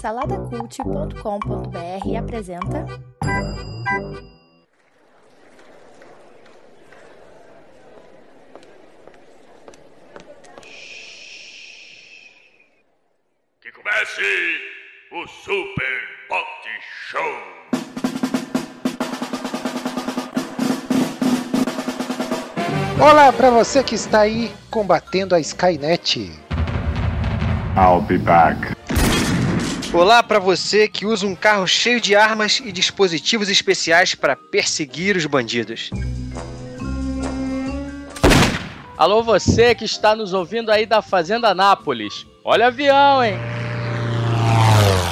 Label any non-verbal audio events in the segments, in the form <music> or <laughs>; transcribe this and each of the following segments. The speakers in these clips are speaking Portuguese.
Saladacult.com.br apresenta. Que comece o Super Pot Show! Olá para você que está aí combatendo a Skynet. I'll be back. Olá para você que usa um carro cheio de armas e dispositivos especiais para perseguir os bandidos. Alô, você que está nos ouvindo aí da Fazenda Nápoles. Olha o avião, hein?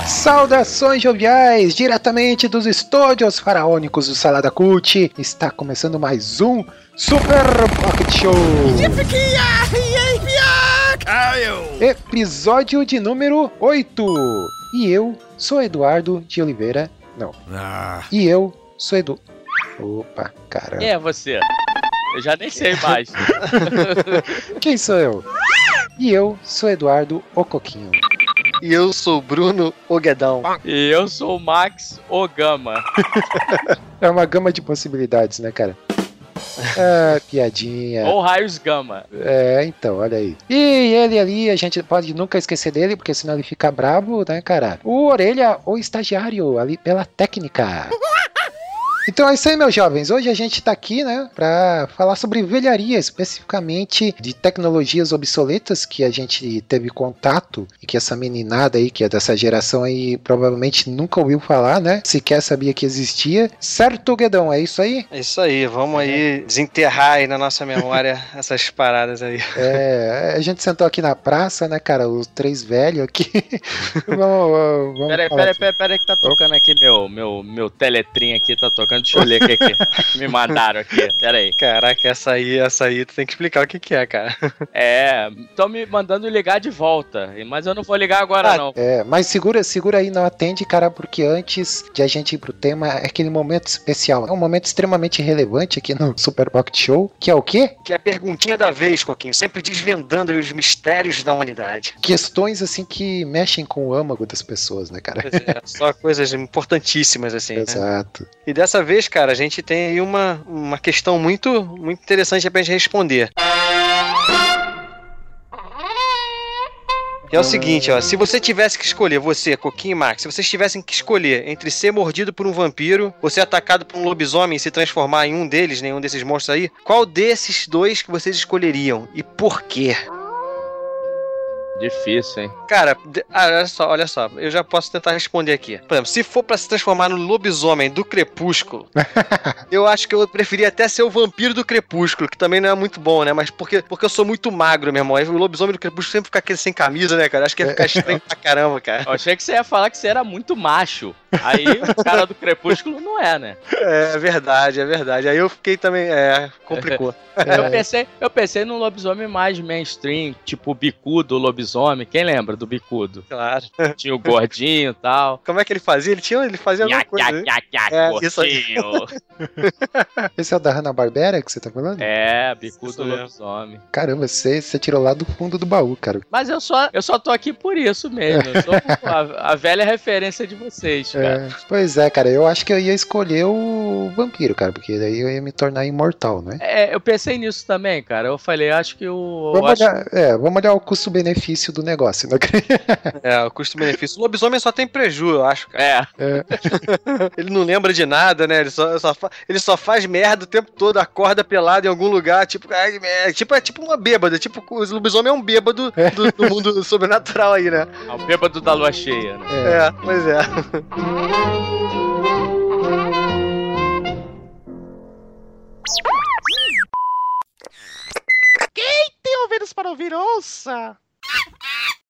Saudações joviais, diretamente dos estúdios faraônicos do Salada Cult. Está começando mais um Super Pocket Show. Episódio de número 8. E eu sou Eduardo de Oliveira. Não. E eu sou Edu. Opa, caramba. Quem é você? Eu já nem sei mais. <laughs> Quem sou eu? E eu sou Eduardo Ocoquinho. E eu sou Bruno Oguedão. E eu sou o Max Ogama. <laughs> É uma gama de possibilidades, né, cara? Ah, piadinha. Ou Raios Gama. É, então, olha aí. E ele ali, a gente pode nunca esquecer dele, porque senão ele fica brabo, né, cara? O Orelha, o estagiário, ali pela técnica. Então é isso aí, meus jovens. Hoje a gente tá aqui, né, pra falar sobre velharia, especificamente de tecnologias obsoletas que a gente teve contato e que essa meninada aí, que é dessa geração aí, provavelmente nunca ouviu falar, né? Sequer sabia que existia. Certo, Guedão? É isso aí? É isso aí, vamos aí desenterrar aí na nossa memória <laughs> essas paradas aí. É, a gente sentou aqui na praça, né, cara? Os três velhos aqui. <laughs> vamos, vamos peraí, peraí, peraí que tá tocando aqui meu, meu, meu teletrim aqui, tá tocando. Deixa eu ler o que, que me mandaram aqui. Peraí. Caraca, essa aí, essa aí, tu tem que explicar o que que é, cara. <laughs> É, estão me mandando ligar de volta, mas eu não vou ligar agora Ah, não. É, mas segura, segura aí, não atende, cara, porque antes de a gente ir pro tema, é aquele momento especial. É um momento extremamente relevante aqui no Super Pocket Show, que é o quê? Que é a perguntinha da vez, Coquinho, sempre desvendando os mistérios da humanidade. Questões, assim, que mexem com o âmago das pessoas, né, cara? É, só coisas importantíssimas, assim. né? <laughs> Exato. E dessa vez, cara, a gente tem aí uma, uma questão muito, muito interessante pra gente responder. Que é o seguinte, ó, se você tivesse que escolher, você, Coquinho e Max, se vocês tivessem que escolher entre ser mordido por um vampiro ou ser atacado por um lobisomem e se transformar em um deles, nenhum desses monstros aí, qual desses dois que vocês escolheriam e por quê? Difícil, hein? Cara, ah, olha só, olha só, eu já posso tentar responder aqui. Por exemplo, se for pra se transformar no lobisomem do Crepúsculo, <laughs> eu acho que eu preferia até ser o vampiro do Crepúsculo, que também não é muito bom, né? Mas porque, porque eu sou muito magro, meu irmão. O lobisomem do Crepúsculo sempre fica aquele sem camisa, né, cara? Acho que ia ficar estranho pra caramba, cara. Eu achei que você ia falar que você era muito macho. Aí o cara do Crepúsculo não é, né? É, é verdade, é verdade. Aí eu fiquei também, é, complicou. <laughs> Eu pensei, eu pensei num lobisomem mais mainstream, tipo o bicudo lobisomem. Quem lembra do bicudo? Claro. Tinha o gordinho e tal. <laughs> Como é que ele fazia? Ele tinha, ele fazia alguma coisa, nha, né? nha, nha, É, gordinho. <laughs> Esse é o da Hanna-Barbera que você tá falando? É, bicudo Isso mesmo. lobisomem. Caramba, você, você tirou lá do fundo do baú, cara. Mas eu só, eu só tô aqui por isso mesmo. Eu sou a, a velha referência de vocês, cara. É, pois é, cara, eu acho que eu ia escolher o vampiro, cara, porque daí eu ia me tornar imortal, né? É, eu pensei nisso também, cara. Eu falei, acho que o. Vamos acho- olhar, é, vamos olhar o custo-benefício do negócio, né? <laughs> É, o custo-benefício. O lobisomem só tem prejuízo, eu acho. É, É, <laughs> Ele não lembra de nada, né? Ele só, só fa- ele só faz merda o tempo todo, acorda pelado em algum lugar, tipo, ai, é, tipo, é tipo uma bêbada. Tipo, o lobisomem é um bêbado do, do mundo <laughs> sobrenatural aí, né? é o bêbado da lua cheia, né? é. É, pois é. tem ouvidos para ouvir, ouça!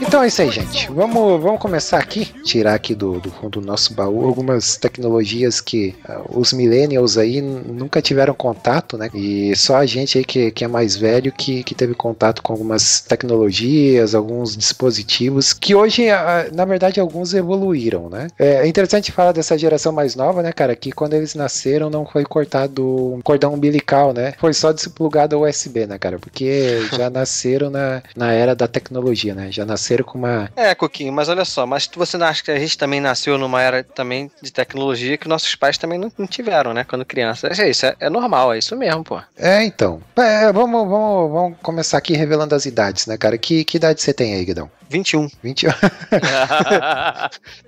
Então é isso aí, gente. Vamos, vamos começar aqui, tirar aqui do, do do nosso baú algumas tecnologias que ah, os millennials aí nunca tiveram contato, né? E só a gente aí que, que é mais velho que, que teve contato com algumas tecnologias, alguns dispositivos que hoje, ah, na verdade, alguns evoluíram, né? É interessante falar dessa geração mais nova, né, cara? Que quando eles nasceram não foi cortado um cordão umbilical, né? Foi só desplugado USB, né, cara? Porque já <laughs> nasceram na, na era da tecnologia, né? Já nasceram com uma. É, Coquinho, mas olha só, mas você não acha que a gente também nasceu numa era também de tecnologia que nossos pais também não, não tiveram, né? Quando criança. É isso, é, é normal, é isso mesmo, pô. É, então. É, vamos, vamos, vamos começar aqui revelando as idades, né, cara? Que, que idade você tem aí, Guidão? 21. 20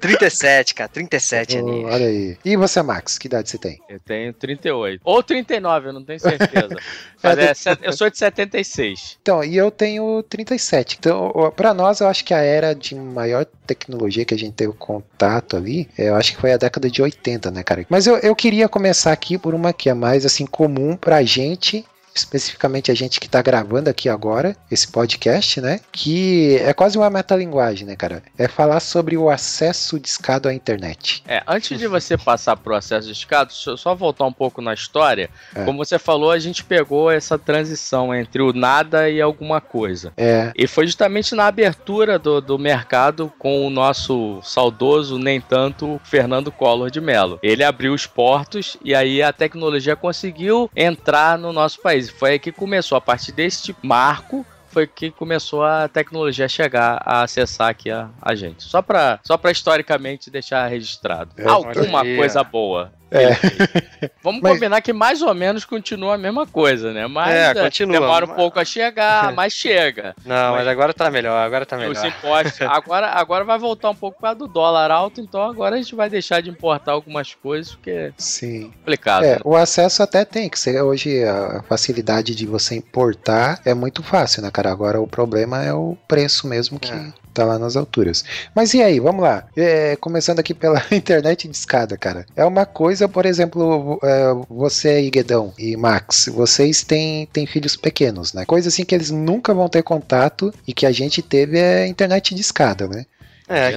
37, cara, 37 aninhos. Olha aí. E você, Max, que idade você tem? Eu tenho 38. Ou 39, eu não tenho certeza. <laughs> Mas é, eu sou de 76. Então, e eu tenho 37. Então, pra nós, eu acho que a era de maior tecnologia que a gente teve contato ali, é, eu acho que foi a década de 80, né, cara? Mas eu, eu queria começar aqui por uma que é mais, assim, comum pra gente especificamente a gente que tá gravando aqui agora esse podcast, né? Que é quase uma metalinguagem, né, cara? É falar sobre o acesso discado à internet. É, antes de você passar pro acesso de escada, deixa eu só voltar um pouco na história. É. Como você falou, a gente pegou essa transição entre o nada e alguma coisa. É, E foi justamente na abertura do, do mercado com o nosso saudoso, nem tanto, Fernando Collor de Mello. Ele abriu os portos e aí a tecnologia conseguiu entrar no nosso país. Foi aí que começou, a partir deste marco, foi que começou a tecnologia a chegar a acessar aqui a, a gente. Só para só pra historicamente deixar registrado. É, Alguma olha aí, coisa boa. É. <laughs> Vamos Mas- combinar que mais ou menos continua a mesma coisa, né? Mas É, é, continua. demora um pouco a chegar, <laughs> mas chega. Não, mas agora tá melhor, agora tá Os melhor. impostos. <laughs> Agora, agora vai voltar um pouco por causa do dólar alto, então agora a gente vai deixar de importar algumas coisas, porque é sim. complicado. É, né? o acesso até tem, que ser hoje a facilidade de você importar é muito fácil, né, cara? Agora o problema é o preço mesmo que É. tá lá nas alturas. Mas e aí, vamos lá. É, começando aqui pela <laughs> internet de escada, cara. É uma coisa, por exemplo, é, você aí, Guedão e Max, vocês têm, têm filhos pequenos, né? Coisa assim que eles nunca vão ter contato e que a gente teve é internet de escada, né? É,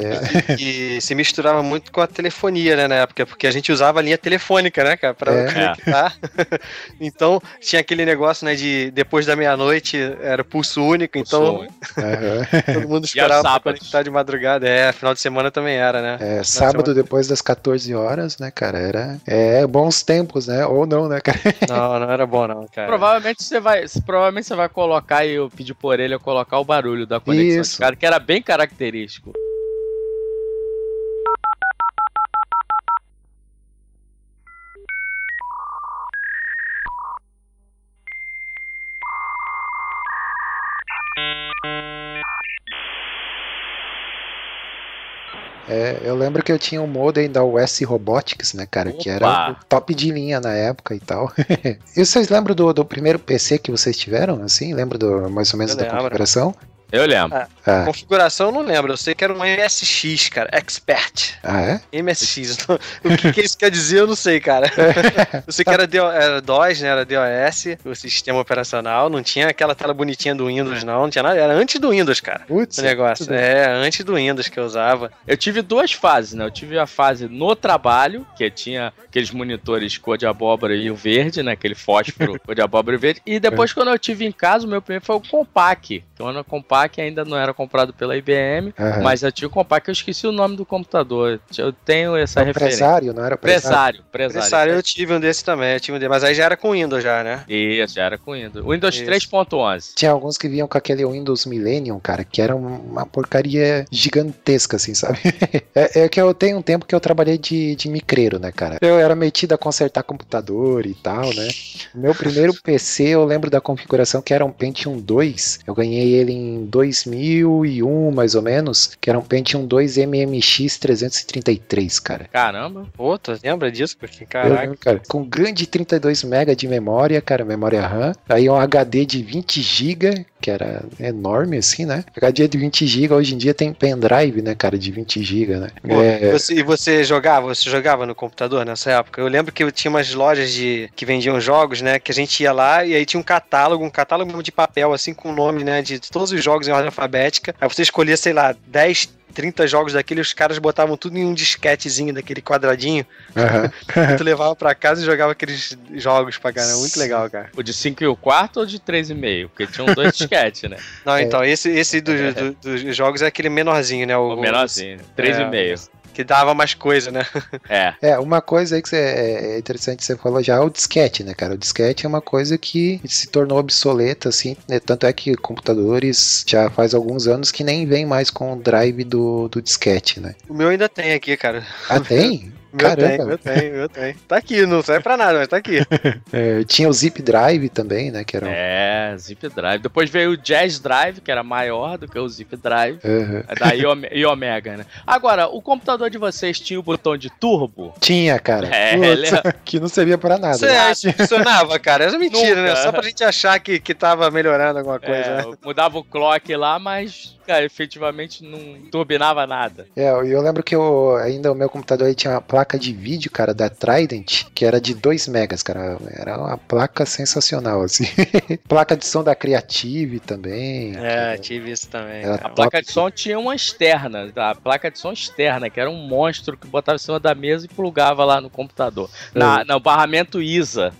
e, e se misturava muito com a telefonia, né, na época, porque a gente usava a linha telefônica, né, cara, pra É. conectar. <laughs> então, tinha aquele negócio, né, de depois da meia-noite era pulso único, então Aham. <laughs> todo mundo esperava pra conectar de madrugada. É, final de semana também era, né? É, sábado depois das 14 horas, né, cara? Era é, bons tempos, né? Ou não, né, cara? <laughs> Não, não era bom não, cara. Provavelmente você vai, provavelmente você vai colocar e eu pedi por ele colocar o barulho da conexão Isso. de cara, que era bem característico. É, eu lembro que eu tinha um modem da US Robotics, né, cara? Que era Opa! top de linha na época e tal. <laughs> e vocês lembram do, do primeiro PC que vocês tiveram, assim? Lembra do, mais ou menos Eu da lembro. configuração? Eu lembro. Ah, Configuração eu não lembro, eu sei que era um MSX, cara, Expert. ah, é? MSX. <laughs> o que, que isso quer dizer, eu não sei, cara. <laughs> Eu sei que era, DO, era DOS, né? Era DOS, o sistema operacional. Não tinha aquela tela bonitinha do Windows, não. Não tinha nada. Era antes do Windows, cara. Putz, O negócio. É, antes do Windows que eu usava. Eu tive duas fases, né? Eu tive a fase no trabalho, que tinha aqueles monitores cor de abóbora e o verde, né? Aquele fósforo <laughs> cor de abóbora e verde. E depois, quando eu tive em casa, o meu primeiro foi o Compaq. Quando o Compaq ainda não era comprado pela IBM, Aham. mas eu tinha o Compaq, eu esqueci o nome do computador. Eu tenho essa Era referência. empresário, não era empresário? Presário, presário. Necessário, eu tive um desse também. Eu tive um desse, mas aí já era com Windows já, né? Isso, já era com Windows. Windows Isso. 3.11. Tinha alguns que vinham com aquele Windows Millennium, cara, que era uma porcaria gigantesca, assim, sabe? <laughs> é, é que eu tenho um tempo que eu trabalhei de, de micreiro, né, cara? Eu era metido a consertar computador e tal, né? Meu primeiro PC, eu lembro da configuração que era um Pentium 2. Eu ganhei ele em 2001, mais ou menos, que era um Pentium 2 MMX 333, cara. Caramba. Pô, tu lembra disso? Porque, caraca. lembro, cara. Com grande 32 MB de memória, cara, memória RAM. Aí um HD de 20 GB, que era enorme assim, né? HD de 20 GB, hoje em dia tem pendrive, né, cara, de 20 GB, né? Pô, É, você- e você jogava? Você jogava no computador nessa época? Eu lembro que eu tinha umas lojas de que vendiam jogos, né? Que a gente ia lá e aí tinha um catálogo, um catálogo de papel, assim, com o nome, né? De todos os jogos jogos em ordem alfabética. Aí você escolhia, sei lá, 10, 30 jogos daquele, os caras botavam tudo em um disquetezinho daquele quadradinho. E <laughs> tu levava pra casa e jogava aqueles jogos pra caramba. Muito legal, cara. O de 5 e o quarto ou de 3,5? Porque tinham dois <laughs> disquetes, né? Não, É. então, esse, esse do- do- dos jogos é aquele menorzinho, né? O menorzinho. 3,5. Que dava mais coisa, né? É. É, uma coisa aí que você- é interessante que você falou já é o disquete, né, cara? O disquete é uma coisa que se tornou obsoleta, assim, né? Tanto é que computadores já faz alguns anos que nem vem mais com o drive do, do disquete, né? O meu ainda tem aqui, cara. Ah, tem? <laughs> Meu tem, meu tem, meu tem. Tá aqui, não serve pra nada, mas tá aqui. <laughs> É, tinha o Zip Drive também, né? Que era um... É, Zip Drive. Depois veio o Jazz Drive, que era maior do que o Zip Drive. Aham. É da Iome- <laughs> Iomega, né? Agora, o computador de vocês tinha o botão de turbo? Tinha, cara. É, Putz, ele- <laughs> que não servia pra nada. Você né? acha que funcionava, cara? Essa é mentira, né? Nunca. Só pra gente achar que, que tava melhorando alguma coisa, É, né? mudava o clock lá, mas, cara, efetivamente não turbinava nada. É, eu eu lembro que eu, ainda o meu computador aí tinha uma placa de vídeo, cara, da Trident, que era de 2 megas, cara. Era uma placa sensacional, assim. <laughs> placa de som da Creative também. É, tive isso também. Era A placa de som tinha uma externa, a placa de som externa, que era um monstro que botava em cima da mesa e plugava lá no computador. Na, no barramento ISA.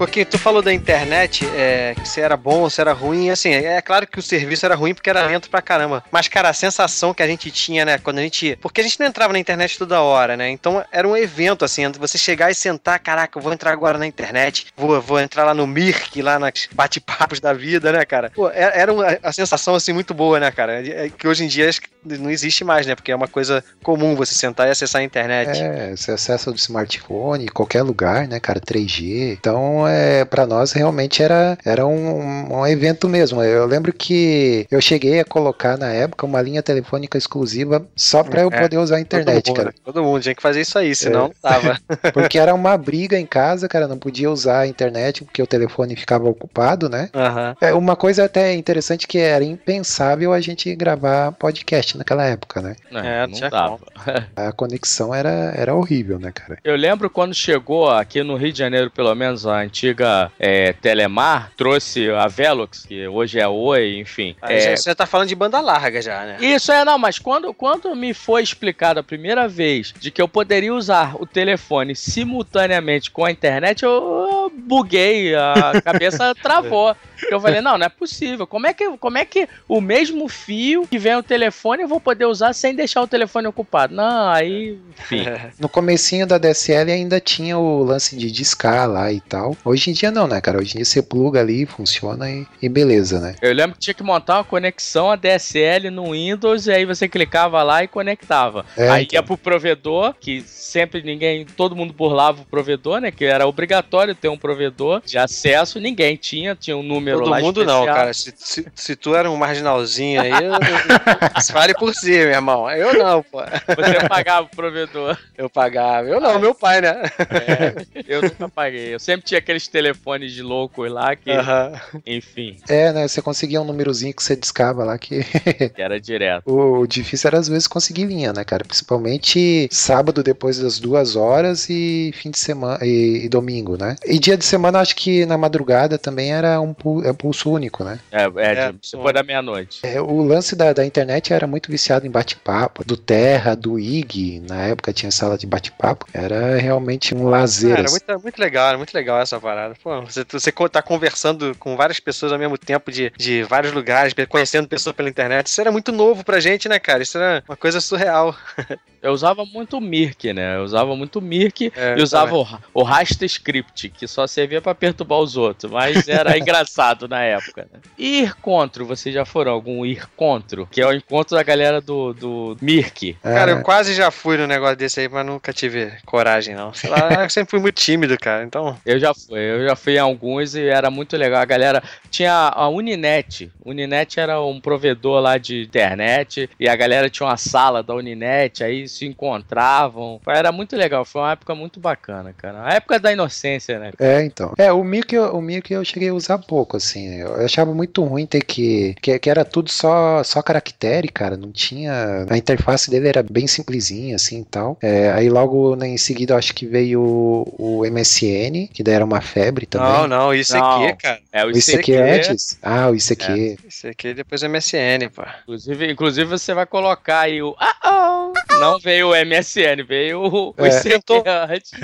Coquinho, tu falou da internet, é, que se era bom, se era ruim, assim, é claro que o serviço era ruim porque era lento pra caramba. Mas, cara, a sensação que a gente tinha, né, quando a gente. Porque a gente não entrava na internet toda hora, né? Então era um evento, assim, você chegar e sentar, caraca, eu vou entrar agora na internet, vou, vou entrar lá no Mirk, lá nas bate-papos da vida, né, cara? Pô, era era uma a sensação, assim, muito boa, né, cara? É Que hoje em dia acho que não existe mais, né? Porque é uma coisa comum você sentar e acessar a internet. É, você acessa do smartphone, qualquer lugar, né, cara, 3G. Então, é, para nós realmente era, era um, um evento mesmo. Eu lembro que eu cheguei a colocar na época uma linha telefônica exclusiva só para eu É, poder usar a internet, todo mundo, cara. Todo mundo tinha que fazer isso aí, senão não tava. <laughs> Porque era uma briga em casa, cara, não podia usar a internet porque o telefone ficava ocupado, né? Aham. É uma coisa até interessante que era impensável a gente gravar podcast naquela época, né? É, não tinha dava. <laughs> A conexão era, era horrível, né, cara? Eu lembro quando chegou aqui no Rio de Janeiro, pelo menos, a antiga é, Telemar, trouxe a Velox, que hoje é Oi, enfim. É, já- Você tá falando de banda larga já, né? Isso é, não, mas quando, quando me foi explicado a primeira vez de que eu poderia usar o telefone simultaneamente com a internet, eu, eu buguei, a <laughs> cabeça travou. Eu falei, não, não é possível. Como é, que, como é que o mesmo fio que vem o telefone eu vou poder usar sem deixar o telefone ocupado? Não, aí, enfim. <laughs> No comecinho da DSL ainda tinha o lance de discar lá e tal. Hoje em dia não, né, cara? Hoje em dia você pluga ali, funciona e, e beleza, né? Eu lembro que tinha que montar uma conexão ADSL no Windows e aí você clicava lá e conectava. É, aí então. ia pro provedor, que sempre ninguém, todo mundo burlava o provedor, né? Que era obrigatório ter um provedor de acesso, ninguém tinha, tinha um número Todo lá mundo não, especial. cara. Se, se, se tu era um marginalzinho aí, eu- se <laughs> por si, meu irmão. Eu não, pô. Você pagava o provedor. Eu pagava. Eu não, meu pai, né? É, eu nunca paguei. Eu sempre tinha aqueles telefones de loucos lá que, Aham. enfim, É, né? Você conseguia um númerozinho que você discava lá que <laughs> que era direto. o difícil era às vezes conseguir linha, né, cara? Principalmente sábado depois das duas horas e fim de semana e, e domingo, né? E dia de semana acho que na madrugada também era um é pulso único, né? É, é, É, de- depois da meia-noite. É, o lance da, da internet era muito viciado em bate-papo, do Terra, do IG, na época tinha sala de bate-papo, era realmente um lazer. Cara, assim. muito, muito legal, era muito legal essa parada. Pô, você, você tá conversando com várias pessoas ao mesmo tempo de, de vários lugares, conhecendo pessoas pela internet. Isso era muito novo pra gente, né, cara? Isso era uma coisa surreal. <laughs> Eu usava muito o Mirk, né? Eu usava muito o Mirk É, e usava o, o Rasta Script, que só servia pra perturbar os outros, mas era <laughs> engraçado na época. Né? E ir contro, vocês já foram algum ir contro? Que é o encontro da galera do, do Mirk. Cara, É, eu quase já fui no negócio desse aí, mas nunca tive coragem, não. Sei lá, <laughs> eu sempre fui muito tímido, cara. Então, Eu já fui, eu já fui em alguns e era muito legal. A galera tinha a Uninet. Uninet era um provedor lá de internet e a galera tinha uma sala da Uninet, aí se encontravam. Era muito legal, foi uma época muito bacana, cara. A época da inocência, né? É, então. É, o Mirk, eu- o Mirk eu cheguei a usar pouco, assim. Eu achava muito ruim ter que. Que, que era tudo só, só caractere, cara. Não tinha. A interface dele era bem simplesinha, assim e tal. É, aí logo né, em seguida eu acho que veio o, o MSN, que daí era uma febre também. Não, não, isso Não. aqui, cara. É, o o ICQ antes? Ah, o ICQ. Isso aqui depois é MSN, pô. Inclusive, inclusive você vai colocar aí o. Ah, oh. Não veio o MSN, veio o, o É. ICQ Tentou-.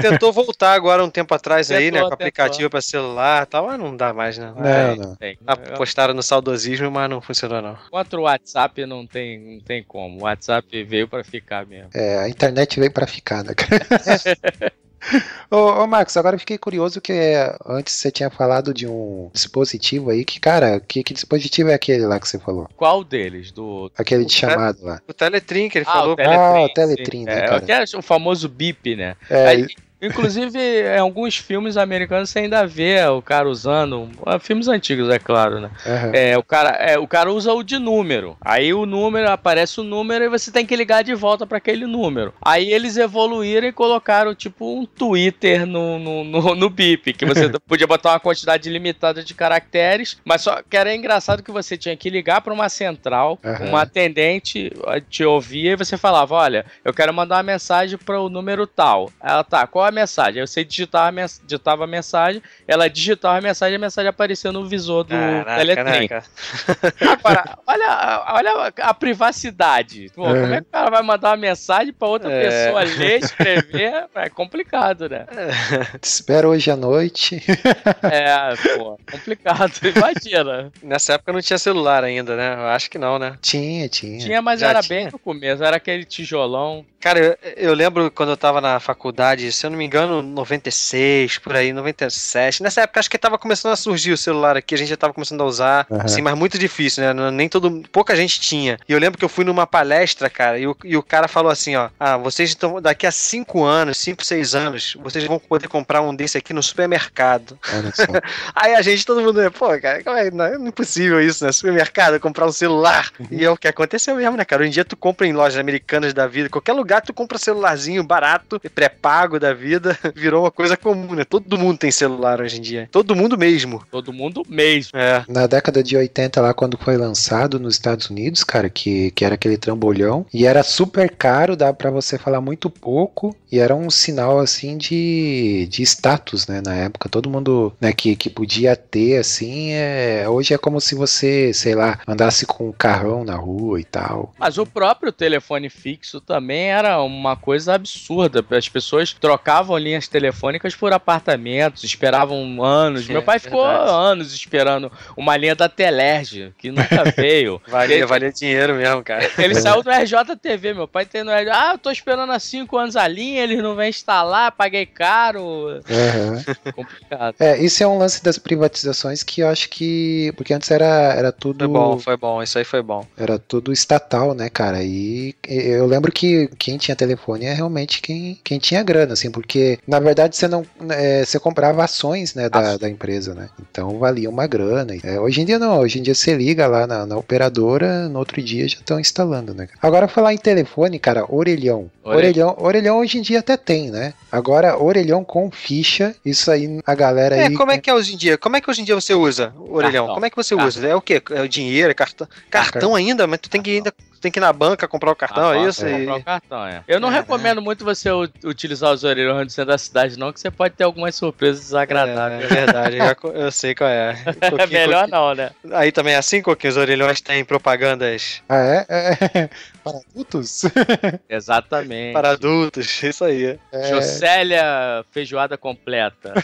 Tentou voltar agora um tempo atrás aí, né? Tentou, Com aplicativo pra celular e tal, mas não dá mais, né? Não, não. Tem. Apostaram no saudosismo, mas não funcionou, não. Contra o WhatsApp não tem, não tem como. O WhatsApp veio pra ficar mesmo. É, a internet veio pra ficar, né, cara? <laughs> <laughs> ô, ô, Marcos, agora eu fiquei curioso que é, antes você tinha falado de um dispositivo aí que, cara, que, que dispositivo é aquele lá que você falou? Qual deles? Do. Aquele de O cara- chamado lá. O Teletrim que ele Ah, falou. o Teletrim. Ah, o sim. Teletrim, né, É, cara? é o famoso bip, né? É, Aí, inclusive, em alguns filmes americanos você ainda vê o cara usando. ah, Filmes antigos, é claro, né? aham. É, o cara, é, o cara usa o de número. Aí o número, aparece o número e você tem que ligar de volta para aquele número. Aí eles evoluíram e colocaram tipo um Twitter no, no, no, no bip, que você <laughs> podia botar uma quantidade limitada de caracteres, mas só que era engraçado que você tinha que ligar para uma central, Aham. uma atendente eh, te ouvia e você falava: Olha, eu quero mandar uma mensagem para o número tal. Ela tá, qual a mensagem? Aí você digitava a, mens digitava a mensagem, ela digitava a mensagem e a mensagem aparecia no visor do Caraca, Teletrim. <laughs> Agora, olha, olha a privacidade. Pô, É. Como é que o cara vai mandar uma mensagem pra outra É. pessoa ler, escrever? É complicado, né? Te espero hoje à noite. <laughs> É, pô, complicado. Imagina. Nessa época não tinha celular ainda, né? Eu acho que não, né? tinha, tinha. Tinha, mas Já era tinha? bem no começo. Era aquele tijolão. Cara, eu, eu lembro quando eu tava na faculdade, se eu não me engano, 96, por aí, 97. Nessa época acho que tava começando a surgir o celular aqui, a gente já tava começando a usar, Aham. assim, mas muito difícil, né? Não- Nem todo, pouca gente tinha. E eu lembro que eu fui numa palestra, cara, e o, e o cara falou assim, ó, ah, vocês estão, daqui a 5 anos, 5, 6 anos, vocês vão poder comprar um desse aqui no supermercado. <laughs> Aí a gente, todo mundo, pô, cara, é, não é impossível isso, né? Supermercado, comprar um celular. E é o que aconteceu mesmo, né, cara? Hoje em dia tu compra em lojas americanas da vida, qualquer lugar tu compra celularzinho barato, pré-pago da vida, <laughs> virou uma coisa comum, né? Todo mundo tem celular hoje em dia. Todo mundo mesmo. Todo mundo mesmo. É. Na década de 80, lá, quando foi lançado nos Estados Unidos, cara, que, que era aquele trambolhão, e era super caro, dá pra você falar muito pouco, e era um sinal, assim, de, de status, né, na época. Todo mundo, né, que, que podia ter, assim, é, hoje é como se você, sei lá, andasse com um carrão na rua e tal. Mas o próprio telefone fixo também era uma coisa absurda. As pessoas trocavam linhas telefônicas por apartamentos, esperavam anos. É, Meu pai ficou verdade. anos esperando uma linha da Telerge, que nunca <laughs> veio. Valia, Ele- valia dinheiro mesmo, cara. Ele <laughs> saiu do RJTV, meu pai tem no RJ. Ah, eu tô esperando há cinco anos a linha, eles não vêm instalar, paguei caro. Aham. <laughs> Complicado. É, isso é um lance das privatizações que eu acho que. Porque antes era, era tudo. Foi bom, foi bom, isso aí foi bom. Era tudo estatal, né, cara? E eu lembro que quem tinha telefone é realmente quem, quem tinha grana, assim, porque na verdade você não é, você comprava ações, né, da, da empresa, né? Então valia uma grana. É, hoje em dia não, hoje em dia você liga lá na, na operadora, no outro dia já estão instalando, né? Agora falar em telefone, cara, orelhão. Orelhão. Orelhão, orelhão hoje em dia até tem, né? Agora, orelhão com ficha, isso aí a galera É, aí. como é que é hoje em dia? Como é que hoje em dia você usa orelhão? Cartão. Como é que você Cartão. usa? É o quê? É o dinheiro, é cartão? Cartão ainda? Mas tu tem que ainda tem que ir na banca comprar o cartão, Ah, é isso? E- comprar o cartão, é. Eu não É, recomendo muito você utilizar os orelhões do centro da cidade, não, que você pode ter algumas surpresas É, desagradáveis. é verdade, eu, sei qual é. <laughs> É, melhor coquinho. não, né? Aí também é assim, Coquinho, os orelhões têm propagandas Ah, é? é? <laughs> Para adultos? <laughs> Exatamente. para adultos, isso aí. É. Jocélia feijoada completa.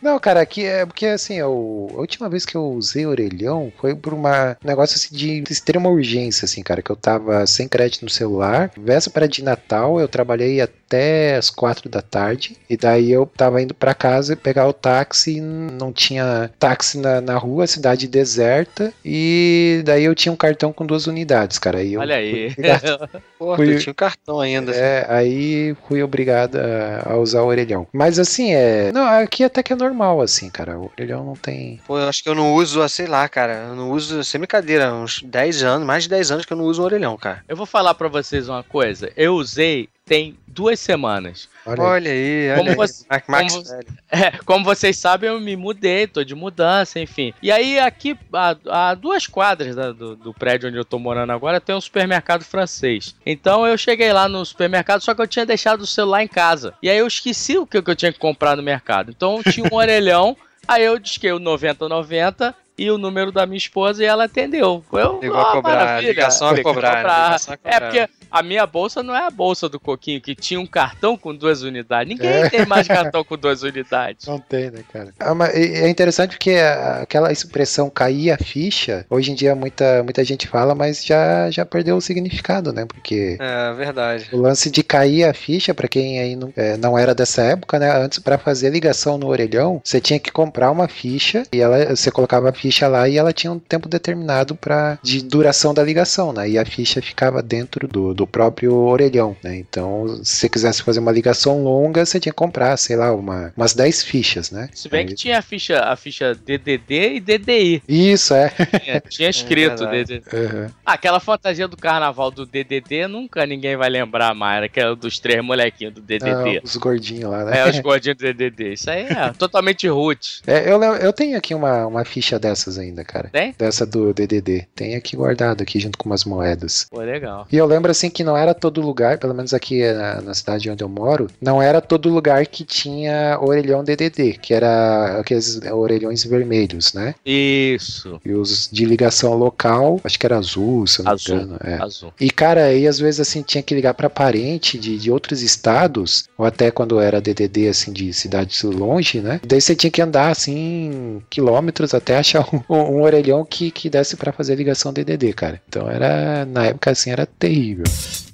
Não, cara, aqui é porque assim, eu, a última vez que eu usei orelhão foi por um negócio assim de extrema urgência, assim, cara, que eu tava sem crédito no celular. Véspera de Natal, eu trabalhei até as quatro da tarde. E daí eu tava indo pra casa pegar o táxi. e Não tinha táxi na, na rua, cidade deserta. E daí eu tinha um cartão com duas unidades, cara. E eu Olha aí. obrigado- <laughs> Pô, Fui- tu tinha um cartão ainda. É, aí fui obrigado a, a usar o orelhão. Mas assim, é. Não, aqui até que é normal, assim, cara. O orelhão não tem. Pô, eu acho que eu não uso, sei lá, cara. Eu não uso, sem brincadeira, uns 10 anos, mais de 10 anos que eu não uso um orelhão, cara. Eu vou falar pra vocês uma coisa. Eu usei tem duas semanas. Olha, aí. Olha aí, olha Como aí. você- Max, Max como. <laughs> É, como vocês sabem, eu me mudei, tô de mudança, enfim. E aí, aqui, a, a duas quadras da- do, do prédio onde eu tô morando agora, tem um supermercado francês. Então eu cheguei lá no supermercado, só que eu tinha deixado o celular em casa. E aí eu esqueci o que, que eu tinha que comprar no mercado. Então tinha um <laughs> orelhão, aí eu disquei o 9090 e o número da minha esposa e ela atendeu. Eu, Ligou a "Ah, cobrar, maravilha." ligação a cobrar, ligação a É cobrar. porque a minha bolsa não é a bolsa do Coquinho, que tinha um cartão com duas unidades. Ninguém tem mais cartão com duas unidades. Não tem, né, cara? Ah, mas é é interessante porque a- aquela expressão cair a ficha, hoje em dia muita, muita gente fala, mas já, já perdeu o significado, né? Porque É, verdade. o lance de cair a ficha, pra quem aí não, é, não era dessa época, né? Antes, pra fazer ligação no orelhão, você tinha que comprar uma ficha e ela, você colocava a ficha lá e ela tinha um tempo determinado pra, de duração da ligação, né? E a ficha ficava dentro do, do próprio orelhão, né? Então, se você quisesse fazer uma ligação longa, você tinha que comprar, sei lá, uma, umas 10 fichas, né? Se bem Aí- que tinha a ficha, a ficha DDD e DDI. Isso, é. Tinha, tinha escrito verdade. DDD. Uhum. Ah, aquela fantasia do carnaval do DDD, nunca ninguém vai lembrar mais, aquela dos três molequinhos do DDD. Ah, os gordinhos lá, né? É, os gordinhos do DDD. Isso aí é <laughs> totalmente roots. É, eu, eu tenho aqui uma, uma ficha dessas ainda, cara. Tem? Dessa do DDD. Tem aqui guardado aqui junto com umas moedas. Pô, legal. E eu lembro assim que não era todo lugar, pelo menos aqui na, na cidade onde eu moro, não era todo lugar que tinha orelhão DDD, que era aqueles orelhões vermelhos, né? Isso. E os de ligação local, acho que era azul, se eu não Azul. me engano. é. Azul. E, cara, aí às vezes assim tinha que ligar pra parente de, de outros estados, ou até quando era DDD, assim, de cidades longe, né? Daí você tinha que andar, assim, quilômetros até achar um, <laughs> um orelhão que, que desse pra fazer ligação DDD, cara. Então era, na época, assim, era terrível. left.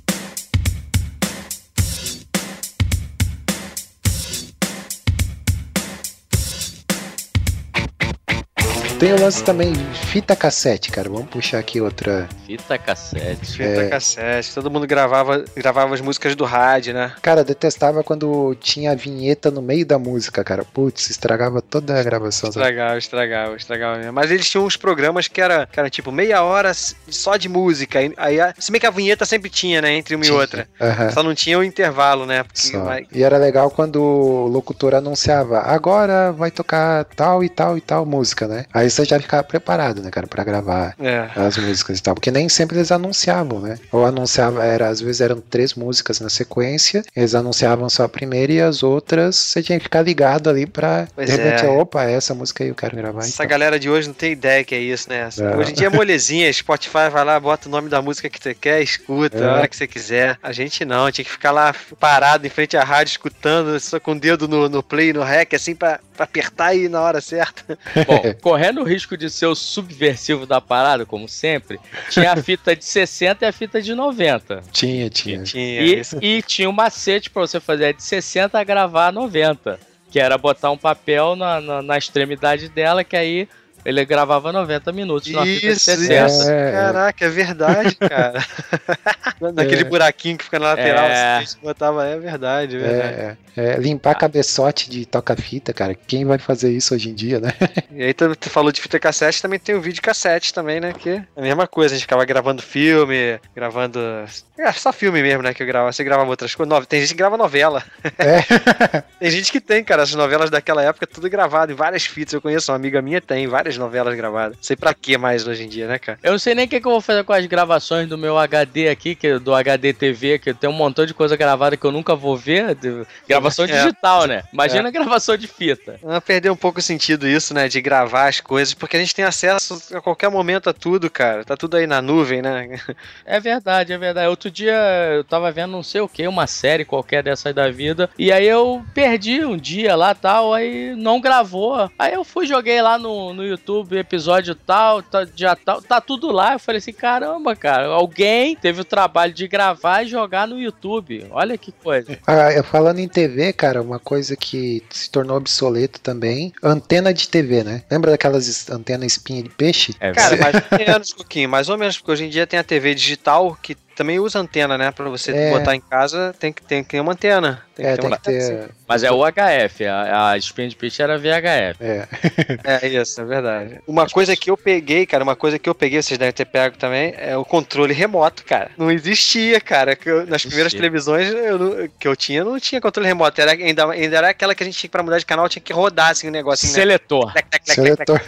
Tem o lance também de fita cassete, cara. Vamos puxar aqui outra. Fita cassete. Fita É. cassete. Todo mundo gravava, gravava as músicas do rádio, né? Cara, detestava quando tinha a vinheta no meio da música, cara. Putz, estragava toda a gravação. Estragava, estragava, estragava mesmo. Mas eles tinham uns programas que era, que era tipo meia hora só de música. Aí- se bem que a vinheta sempre tinha, né? Entre uma e Tinha. outra. Aham. Só não tinha o intervalo, né? Porque vai- E era legal quando o locutor anunciava, agora vai tocar tal e tal e tal música, né? Aí você já ficava preparado, né, cara, pra gravar É. as músicas e tal. Porque nem sempre eles anunciavam, né? Ou anunciava, era, às vezes eram três músicas na sequência, eles anunciavam só a primeira e as outras você tinha que ficar ligado ali pra. Pois de repente, é. opa, essa música aí eu quero gravar. Essa então. galera de hoje não tem ideia que é isso, né? É. Hoje em dia é molezinha, Spotify vai lá, bota o nome da música que você quer, escuta É. a hora que você quiser. A gente não, tinha que ficar lá parado em frente à rádio, escutando, só com o dedo no, no play, no rec, assim, pra, pra apertar e ir na hora certa. Bom, correndo o risco de ser o subversivo da parada, como sempre, tinha a fita de 60 e a fita de 90. Tinha, tinha. Tinha E, e tinha um macete pra você fazer a de 60 a gravar a 90. Que era botar um papel na, na, na extremidade dela, que aí ele gravava 90 minutos na fita de Isso, 60. isso. É, é. Caraca, é verdade, cara. <laughs> Naquele É. buraquinho que fica na lateral, É. assim, a gente botava, é verdade, é verdade. É, é, é, limpar cabeçote de toca-fita, cara. Quem vai fazer isso hoje em dia, né? E aí tu tu falou de fita cassete, também tem o vídeo cassete também, né? Que é a mesma coisa, a gente ficava gravando filme, gravando. É, só filme mesmo, né? Que eu gravava. Você gravava outras coisas. No- Tem gente que grava novela. É. <laughs> Tem gente que tem, cara, as novelas daquela época, tudo gravado em várias fitas. Eu conheço uma amiga minha, tem várias novelas gravadas. Sei pra que mais hoje em dia, né, cara? Eu não sei nem o que, que eu vou fazer com as gravações do meu HD aqui, que, do HD TV, que tem um montão de coisa gravada que eu nunca vou ver. de- gravação <laughs> É. digital, né? Imagina a gravação de fita. Ah, Perdeu um pouco o sentido isso, né? De gravar as coisas, porque a gente tem acesso a qualquer momento a tudo, cara. Tá tudo aí na nuvem, né? <laughs> É verdade, é verdade. Outro dia eu tava vendo não sei o que, uma série qualquer dessas da vida. E aí eu perdi um dia lá tal, aí não gravou. Aí eu fui, joguei lá no, no YouTube, episódio tal, tá, já tal, tá tudo lá. Eu falei assim, caramba, cara, alguém teve o trabalho de gravar e jogar no YouTube. Olha que coisa. <laughs> Ah, eu falando em TV, cara, uma coisa que se tornou obsoleto também, antena de TV, né? Lembra daquelas antenas espinha de peixe? É Cara, mais ou menos, Coquinho, mais ou menos, porque hoje em dia tem a TV digital que também usa antena, né? Pra você É. botar em casa, tem que, tem que ter uma antena. Tem É, que ter tem uma que ter. Mas é o HF, a, a Spin de Pitch era VHF. É. <laughs> É isso, é verdade. Uma coisa que eu peguei, cara, uma coisa que eu peguei, vocês devem ter pego também, é o controle remoto, cara. Não existia, cara. que eu- nas primeiras Existia. televisões eu que eu tinha, não tinha controle remoto. Era, ainda, ainda era aquela que a gente tinha que, pra mudar de canal, tinha que rodar assim o negócio. Né? Seletor. Tec. Seletor.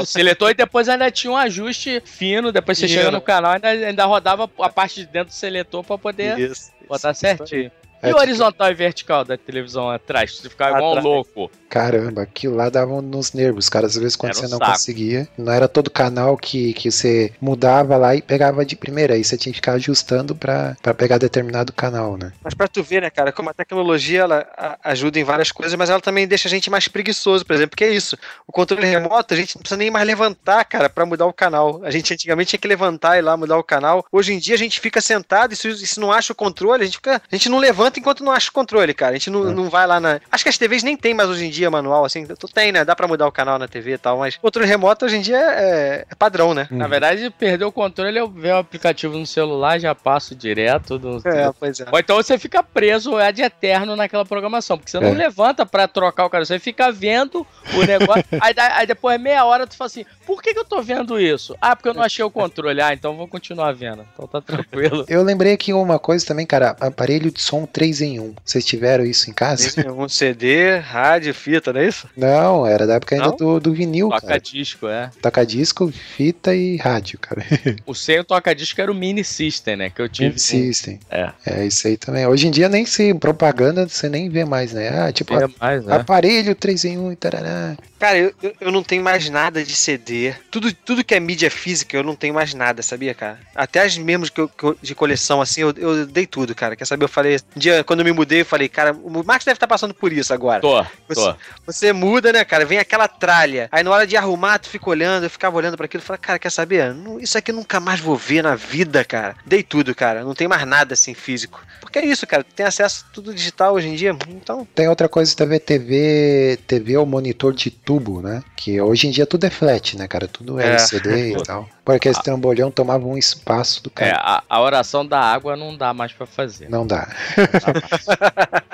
O seletor e depois ainda tinha um ajuste fino. Depois você chega no canal e ainda, ainda rodava a parte de dentro do seletor pra poder Isso, botar isso, certinho. É, E o tipo- horizontal e vertical da televisão atrás? Você ficava igual um louco. Caramba, aquilo lá dava nos nervos, cara. Às vezes quando Era um você não saco. conseguia, não era todo canal que, que você mudava lá e pegava de primeira. Aí você tinha que ficar ajustando pra, pra pegar determinado canal, né? Mas pra tu ver, né, cara, como a tecnologia ela a- ajuda em várias coisas, mas ela também deixa a gente mais preguiçoso, por exemplo, porque é isso. O controle remoto, a gente não precisa nem mais levantar, cara, pra mudar o canal. A gente antigamente tinha que levantar e ir lá mudar o canal. Hoje em dia a gente fica sentado e se, e se não acha o controle, a gente fica. A gente não levanta enquanto não acha o controle, cara. A gente não, É. não vai lá na. Acho que as TVs nem tem mais hoje em dia manual, assim. Tu tem, né? Dá pra mudar o canal na TV e tal, mas controle remoto hoje em dia é, é padrão, né? Na verdade, perder o controle, eu ver o aplicativo no celular, já passo direto. Do... É, pois é. Ou então você fica preso é de eterno naquela programação, porque você não É. levanta pra trocar o cara, você fica vendo o negócio, <laughs> aí, aí depois meia hora tu fala assim, por que, que eu tô vendo isso? Ah, porque eu não achei o controle, ah, então vou continuar vendo, então tá tranquilo. <laughs> Eu lembrei aqui uma coisa também, cara. Aparelho de som 3 em 1. Vocês tiveram isso em casa? Um CD, rádio, fita, não é isso? Não, era da época ainda Não? do, do vinil, Toca cara. disco, é. Toca disco, fita e rádio, cara. <laughs> O sem o toca disco era o mini system, né, que eu tive. System. É. É isso aí também. Hoje em dia nem se propaganda você nem vê mais, né? Ah, tipo, É mais, né? aparelho 3 em 1 e tarará. Cara, eu, eu- não tenho mais nada de CD. Tudo, tudo que é mídia física, eu não tenho mais nada, sabia, cara? Até as mesmos que eu- que eu- de coleção, assim, eu, eu dei tudo, cara. Quer saber? Eu falei. Um dia, quando eu me mudei, eu falei, cara, o Max deve estar passando por isso agora. Tô, Você, tô. você muda, né, cara? Vem aquela tralha. Aí na hora de arrumar, tu fica olhando, eu ficava olhando pra aquilo e falei, cara, quer saber? Não- Isso aqui eu nunca mais vou ver na vida, cara. Dei tudo, cara. Não tem mais nada assim físico. Porque é isso, cara. Tem acesso a tudo digital hoje em dia. Então, Tem outra coisa também, TV, TV ou monitor de tubo, né? Que hoje em dia tudo é flat, né, cara? Tudo é É. LCD e <laughs> tal. Porque esse trambolhão tomava um espaço do É, cara. a, a oração da água não dá mais pra fazer. Não dá.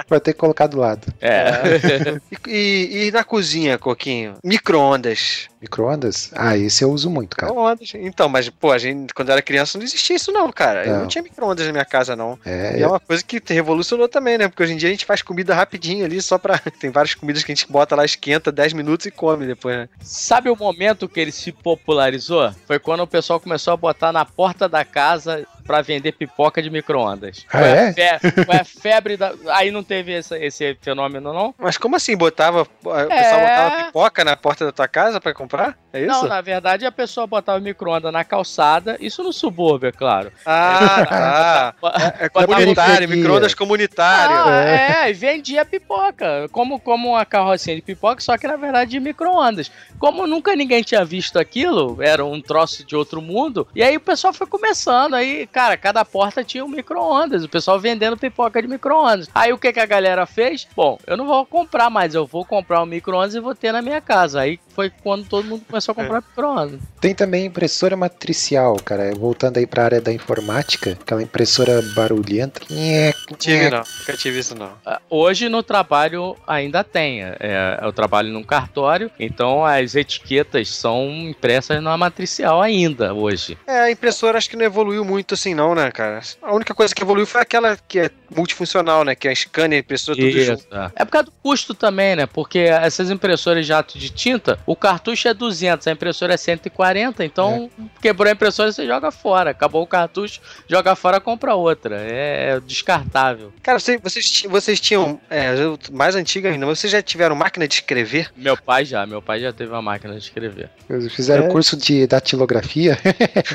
Vai <laughs> ter que colocar do lado. É. e, e- e na cozinha, Coquinho? Micro-ondas. Micro-ondas? Ah, esse eu uso muito, cara. Micro-ondas. Então, mas, pô, a gente, quando eu era criança, não existia isso, não, cara. Eu Não. não tinha micro-ondas na minha casa, não. É, E é uma coisa que revolucionou também, né? Porque hoje em dia a gente faz comida rapidinho ali, só pra. <laughs> Tem várias comidas que a gente bota lá, esquenta 10 minutos e come depois, né? Sabe o momento que ele se popularizou? Foi quando o pessoal começou a botar na porta da casa pra vender pipoca de micro-ondas. Ah, foi, é? a fe- foi a febre da. Aí não teve esse, esse fenômeno, não? Mas como assim? Botava. O pessoal É. botava pipoca na porta da tua casa pra comprar? É isso? Não, na verdade a pessoa botava micro-ondas na calçada, isso no subúrbio, é claro. Ah, tá. É comunitário, periferia. micro-ondas comunitário. Ah, é, e vendia pipoca, como, como uma carrocinha de pipoca, só que na verdade de micro-ondas. Como nunca ninguém tinha visto aquilo, era um troço de outro mundo, e aí o pessoal foi começando, aí, cara, cada porta tinha um micro-ondas, o pessoal vendendo pipoca de micro-ondas. Aí o que, que a galera fez? Bom, eu não vou comprar mais, eu vou comprar um micro-ondas e vou ter na minha casa. Aí foi quando todo mundo começou a comprar micro-ondas. Tem também impressora matricial, cara. Voltando aí pra área da informática, aquela impressora barulhenta. Tive, não. Nunca tive isso, não. Ah, Hoje no trabalho ainda tem. É, eu trabalho num cartório, então as etiquetas são impressas na matricial ainda hoje. É, a impressora acho que não evoluiu muito assim, não, né, cara? A única coisa que evoluiu foi aquela que é multifuncional, né? Que é scanner, impressora, tudo junto. É. é por causa do custo também, né? Porque essas impressoras de ato de tinta, o cartucho é 200, a impressora é 140, então quebrou a impressora você joga fora. Acabou o cartucho, joga fora, compra outra. É descartável. Cara, vocês, vocês, vocês tinham. É, mais antiga ainda, mas vocês já tiveram máquina de escrever? Meu pai já, meu pai já teve uma máquina de escrever. Eles Fizeram É. curso de datilografia.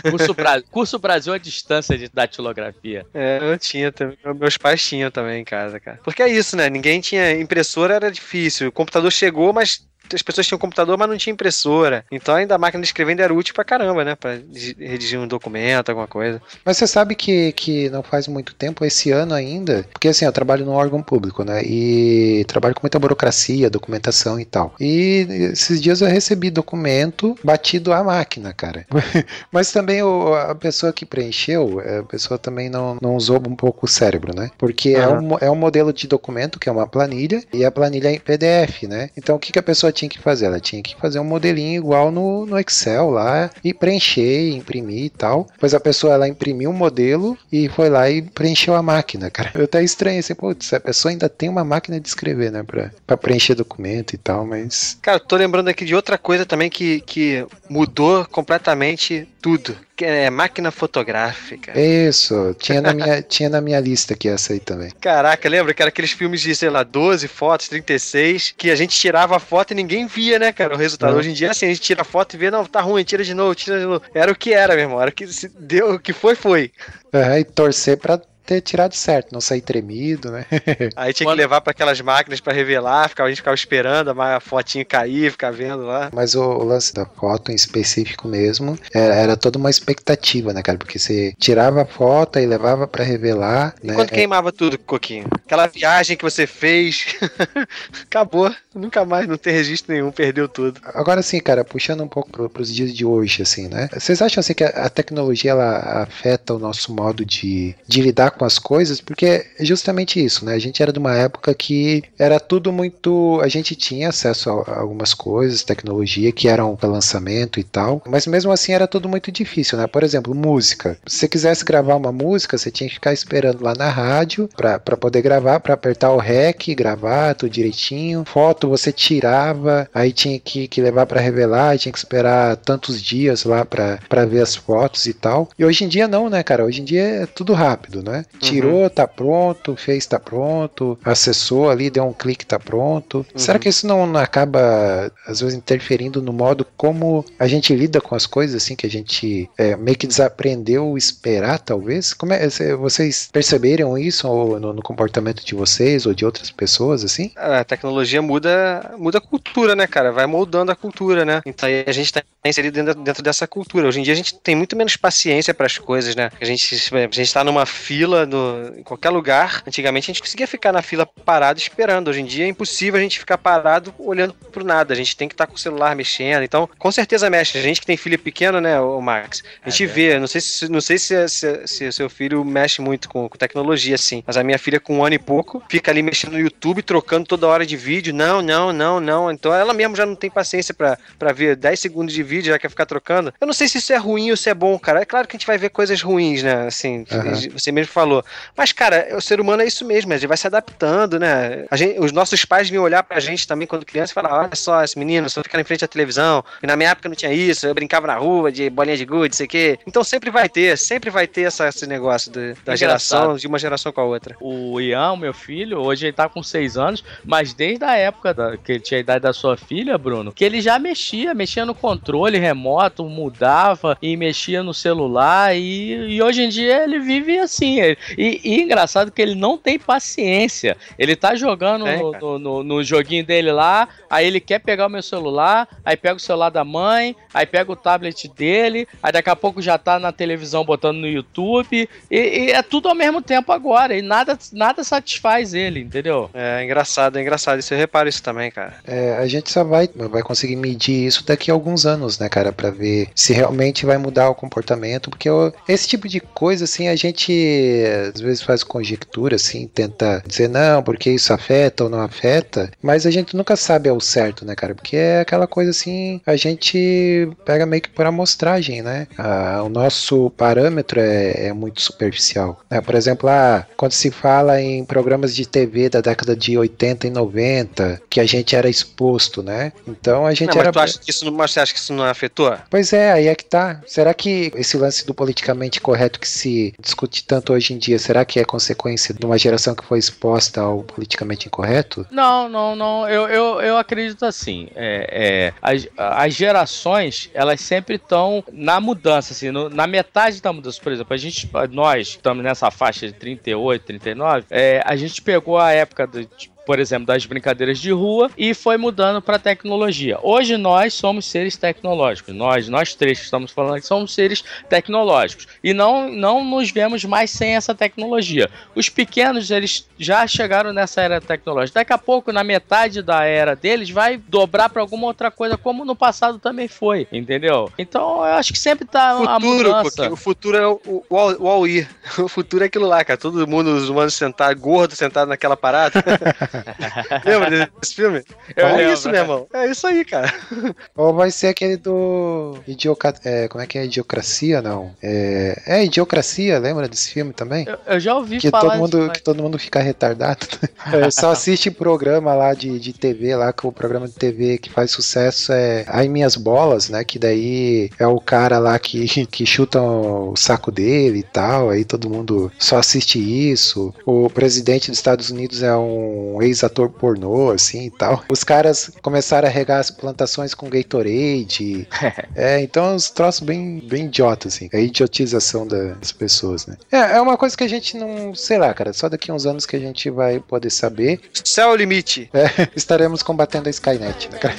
Curso, Bra- curso Brasil à distância de datilografia. É, eu tinha também. Meus pais tinham também em casa, cara. Porque é isso, né? Ninguém tinha. Impressora era difícil. O computador chegou, mas as pessoas tinham computador, mas não tinha impressora. Então ainda a máquina de escrever ainda era útil pra caramba, né? Pra di- redigir um documento, alguma coisa. Mas você sabe que, que não faz muito tempo, esse ano ainda, porque assim, eu trabalho num órgão público, né? E trabalho com muita burocracia, documentação e tal. E esses dias eu recebi documento batido à máquina, cara. <laughs> Mas também o- a pessoa que preencheu, a pessoa também não, não usou um pouco o cérebro, né? Porque é, Aham. um, é um modelo de documento, que é uma planilha, e a planilha é em PDF, né? Então o que, que a pessoa tinha que fazer? Ela tinha que fazer um modelinho igual no, no Excel lá, e preencher, imprimir e tal. Depois a pessoa ela imprimiu um modelo e foi lá e preencheu a máquina, cara. Eu até estranhei assim, putz, a pessoa ainda tem uma máquina de escrever, né? Pra, pra preencher documento e tal, mas. Cara, tô lembrando aqui de outra coisa também que, que mudou completamente tudo. É máquina fotográfica. Isso, tinha na minha, <laughs> tinha na minha lista aqui essa aí também. Caraca, lembra que era aqueles filmes de, sei lá, 12 fotos, 36, que a gente tirava a foto e ninguém via, né, cara, o resultado. Não. Hoje em dia, assim, a gente tira a foto e vê, não, tá ruim, tira de novo, tira de novo. Era o que era, meu irmão, era o que se deu, o que foi, foi. É, e torcer pra ter tirado certo, não sair tremido, né? <laughs> Aí tinha que levar pra aquelas máquinas pra revelar, ficava, a gente ficava esperando a fotinha cair, ficar vendo lá. Mas o, o lance da foto em específico mesmo era, era toda uma expectativa, né, cara? Porque você tirava a foto e levava pra revelar, E né? quando queimava tudo, Coquinho? Aquela viagem que você fez, <laughs> acabou, nunca mais, não tem registro nenhum, perdeu tudo. Agora sim, cara, puxando um pouco pro, pros dias de hoje, assim, né? Vocês acham assim que a, a tecnologia ela afeta o nosso modo de, de lidar com as coisas? Porque é justamente isso, né? A gente era de uma época que era tudo muito. A gente tinha acesso a, algumas coisas, tecnologia que eram para lançamento e tal, mas mesmo assim era tudo muito difícil, né? Por exemplo, música. Se você quisesse gravar uma música, você tinha que ficar esperando lá na rádio para poder gravar, para apertar o REC, gravar tudo direitinho. Foto você tirava, aí tinha que, que levar para revelar, tinha que esperar tantos dias lá para ver as fotos e tal. E hoje em dia não, né, cara? Hoje em dia é tudo rápido, né? Tirou, tá pronto, fez, tá pronto, acessou ali, deu um clique, tá pronto. Será que isso não acaba, às vezes, interferindo no modo como a gente lida com as coisas, assim, que a gente é, meio que desaprendeu esperar, talvez? Como é, cê- vocês perceberam isso ou no, no comportamento de vocês ou de outras pessoas, assim? A tecnologia muda, muda a cultura, né, cara? Vai moldando a cultura, né? Então a gente tá inserido dentro, dentro dessa cultura. Hoje em dia a gente tem muito menos paciência para as coisas, né? A gente, a gente tá numa fila no, em qualquer lugar. Antigamente a gente conseguia ficar na fila parado esperando. Hoje em dia é impossível a gente ficar parado olhando pro nada. A gente tem que estar com o celular mexendo. Então, com certeza mexe. A gente que tem filho pequeno, né, o Max? A gente vê. Não sei se, não sei se, se, se o seu filho mexe muito com, com tecnologia, assim. Mas a minha filha, com um ano e pouco, fica ali mexendo no YouTube, trocando toda hora de vídeo. Não, não, não, não. Então ela mesmo já não tem paciência pra pra ver 10 segundos de vídeo, já quer ficar trocando. Eu não sei se isso é ruim ou se é bom, cara. É claro que a gente vai ver coisas ruins, né? Assim, Aham. você mesmo falou. Mas, cara, o ser humano é isso mesmo, a gente vai se adaptando, né? Gente, os nossos pais vinham olhar pra gente também quando criança e falar: olha só, esse menino só fica em frente à televisão. E na minha época não tinha isso, eu brincava na rua de bolinha de gude, sei o quê. Então sempre vai ter, sempre vai ter essa, esse negócio de- da Engraçado. geração, de uma geração com a outra. O Ian, meu filho, hoje ele tá com 6 anos, mas desde a época da- que ele tinha a idade da sua filha, Bruno, que ele já mexia, mexia no controle remoto, mudava e mexia no celular e, e hoje em dia ele vive assim. Ele- e, e engraçado que ele não tem paciência. Ele tá jogando Tem, no, no- no- no joguinho dele lá, aí ele quer pegar o meu celular, aí pega o celular da mãe, aí pega o tablet dele, aí daqui a pouco já tá na televisão botando no YouTube, e, e é tudo ao mesmo tempo agora, e nada, nada satisfaz ele, entendeu? É engraçado, é engraçado. Isso eu reparo isso também, cara. É, a gente só vai, vai conseguir medir isso daqui a alguns anos, né, cara, Pra ver se realmente vai mudar o comportamento, porque o- esse tipo de coisa, assim, a gente às vezes faz conjectura, assim, tenta dizer não, porque isso afeta ou não afeta, mas a gente nunca sabe ao certo, né, cara, porque é aquela coisa assim, a gente pega meio que por amostragem, né, Ah, o nosso parâmetro é, é muito superficial, né? por exemplo, ah, quando se fala em programas de TV da década de 80 e 90, que a gente era exposto, né, então a gente Não, mas era... tu acha que isso, não- mas você acha que isso não afetou? Pois é, aí é que tá. Será que esse lance do politicamente correto que se discute tanto hoje em dia, será que é consequência de uma geração que foi exposta ao politicamente incorreto? Não, não, não. Eu, eu, eu acredito assim. É, é, as, as gerações, elas sempre estão na mudança, assim, no- na metade da mudança. Por exemplo, a gente, nós estamos nessa faixa de 38, 39, é, a gente pegou a época do. de- por exemplo, das brincadeiras de rua e foi mudando para tecnologia. Hoje nós somos seres tecnológicos. Nós, nós três que estamos falando aqui, somos seres tecnológicos e não não nos vemos mais sem essa tecnologia. Os pequenos, eles já chegaram nessa era tecnológica. Daqui a pouco, na metade da era deles, vai dobrar para alguma outra coisa, como no passado também foi, entendeu? Então, eu acho que sempre tá a Futuro, mudança. porque o futuro é o, o, o. <laughs> O futuro é aquilo lá, cara. Todo mundo, os humanos sentados, gordo sentado naquela parada. <laughs> <laughs> Lembra desse filme? Eu é lembro. isso, meu irmão. É isso aí, cara. <laughs> Ou vai ser aquele do. Idioca... É, como é que é? Idiocracia, não? É, é Idiocracia, lembra desse filme também? Eu, eu já ouvi Que falar todo, disso, mundo, mas- que todo mundo fica retardado. É, só assiste programa lá de, de TV, lá que o programa de TV que faz sucesso é Ai Minhas Bolas, né? Que daí é o cara lá que, <laughs> que chuta o saco dele e tal. Aí todo mundo só assiste isso. O presidente dos Estados Unidos é um ex-ator pornô, assim e tal. Os caras começaram a regar as plantações com Gatorade. <laughs> é, então é uns troços bem, bem idiotas, assim. É a idiotização das pessoas, né? É, é uma coisa que a gente não. Sei lá, cara. Só daqui a uns anos que a gente vai poder saber. Céu é o limite. É, <laughs> estaremos combatendo a Skynet, né, cara?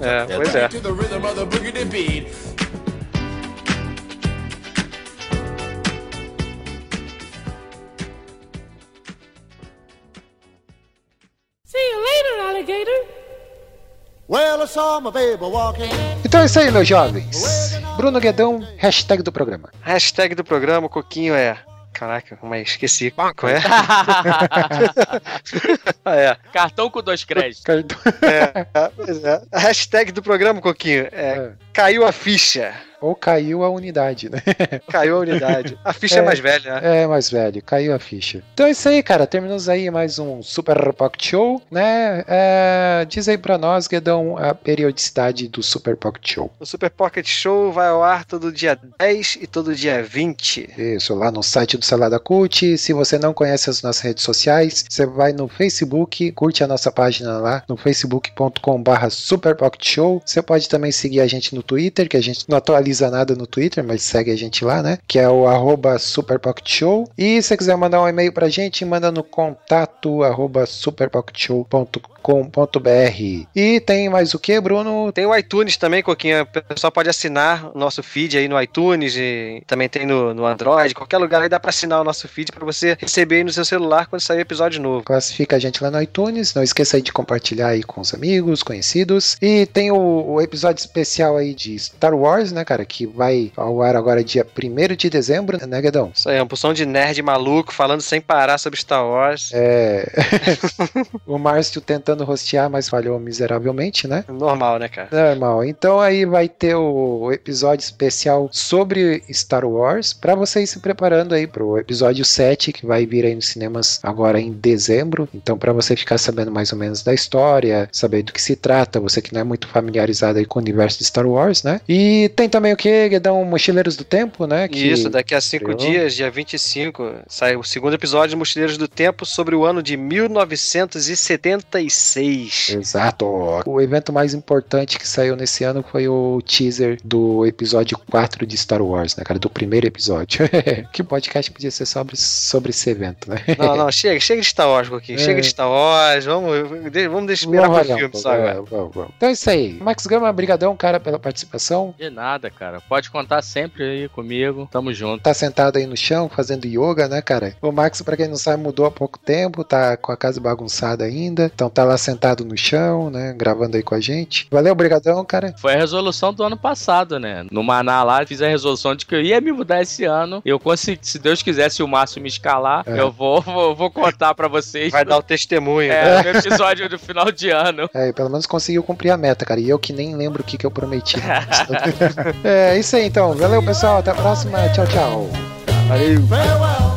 É, pois é. Então é isso aí, meus jovens. Bruno Guedão, hashtag do programa. Hashtag do programa, Coquinho é. Caraca, mas esqueci. Qual é? <laughs> ah, é. Cartão com dois créditos. É, é, pois é. A hashtag do programa, Coquinho, é, caiu a ficha. Ou caiu a unidade, né? <laughs> Caiu a unidade. A ficha é, mais velha, né? É, mais velho, caiu a ficha. Então é isso aí, cara. Terminamos aí mais um Super Pocket Show, né? É, diz aí pra nós, Guedão, a periodicidade do Super Pocket Show. O Super Pocket Show vai ao ar todo dia 10 e todo dia 20. Isso, lá no site do Salada Cult. Se você não conhece as nossas redes sociais, você vai no Facebook, curte a nossa página lá no facebook.com/barra Super Pocket Show. Você pode também seguir a gente no Twitter, que a gente não atualiza nada no Twitter, mas segue a gente lá, né? Que é o arroba Super Pocket Show. E se você quiser mandar um e-mail pra gente, manda no contato arroba superpocketshow.com.br. E tem mais o que, Bruno? Tem o iTunes também, Coquinha. O pessoal pode assinar o nosso feed aí no iTunes e também tem no, no Android. Qualquer lugar aí dá pra assinar o nosso feed pra você receber aí no seu celular quando sair episódio novo. Classifica a gente lá no iTunes. Não esqueça aí de compartilhar aí com os amigos, conhecidos. E tem o, o episódio especial aí de Star Wars, né, cara? Que vai ao ar agora dia 1 de dezembro, né, Guedão? Isso aí, é uma porção de nerd maluco falando sem parar sobre Star Wars. É. <laughs> o Márcio tentando rostear, mas falhou miseravelmente, né? Normal, né, cara? Normal. Então aí vai ter o, episódio especial sobre Star Wars para vocês se preparando aí pro episódio 7 que vai vir aí nos cinemas agora em dezembro. Então para você ficar sabendo mais ou menos da história, saber do que se trata, você que não é muito familiarizado aí com o universo de Star Wars, né? E tem também o que, Guedão? Mochileiros do Tempo, né? Que Isso, daqui a cinco estreou. dias, dia 25, sai o segundo episódio de Mochileiros do Tempo sobre o ano de 1976. Exato. O evento mais importante que saiu nesse ano foi o teaser do episódio 4 de Star Wars, né, cara? Do primeiro episódio. <laughs> que podcast podia ser sobre, sobre esse evento, né? Não, não, chega, chega de Star Wars, Coquinho. É. Chega de Star Wars. Vamos, vamos deixar esperar Vamos pro filme agora. é, vamos, vamos. Então é isso aí. Max Gama, brigadão, cara, pela participação. De nada, cara. Pode contar sempre aí comigo. Tamo junto. Tá sentado aí no chão fazendo yoga, né, cara? O Max, pra quem não sabe, mudou há pouco tempo, tá com a casa bagunçada ainda. Então tá lá sentado no chão, né, gravando aí com a gente. Valeu, brigadão, cara. Foi a resolução do ano passado, né? No Maná lá, fiz a resolução de que eu ia me mudar esse ano. Eu consegui, se Deus quiser, se o Márcio me escalar, É. eu vou, vou, vou contar pra vocês. Vai dar o testemunho. É, no episódio do final de ano. É, pelo menos conseguiu cumprir a meta, cara. E eu que nem lembro o que, que eu prometi. <laughs> é isso aí então. Valeu, pessoal. Até a próxima. Tchau, tchau. Valeu. Farewell.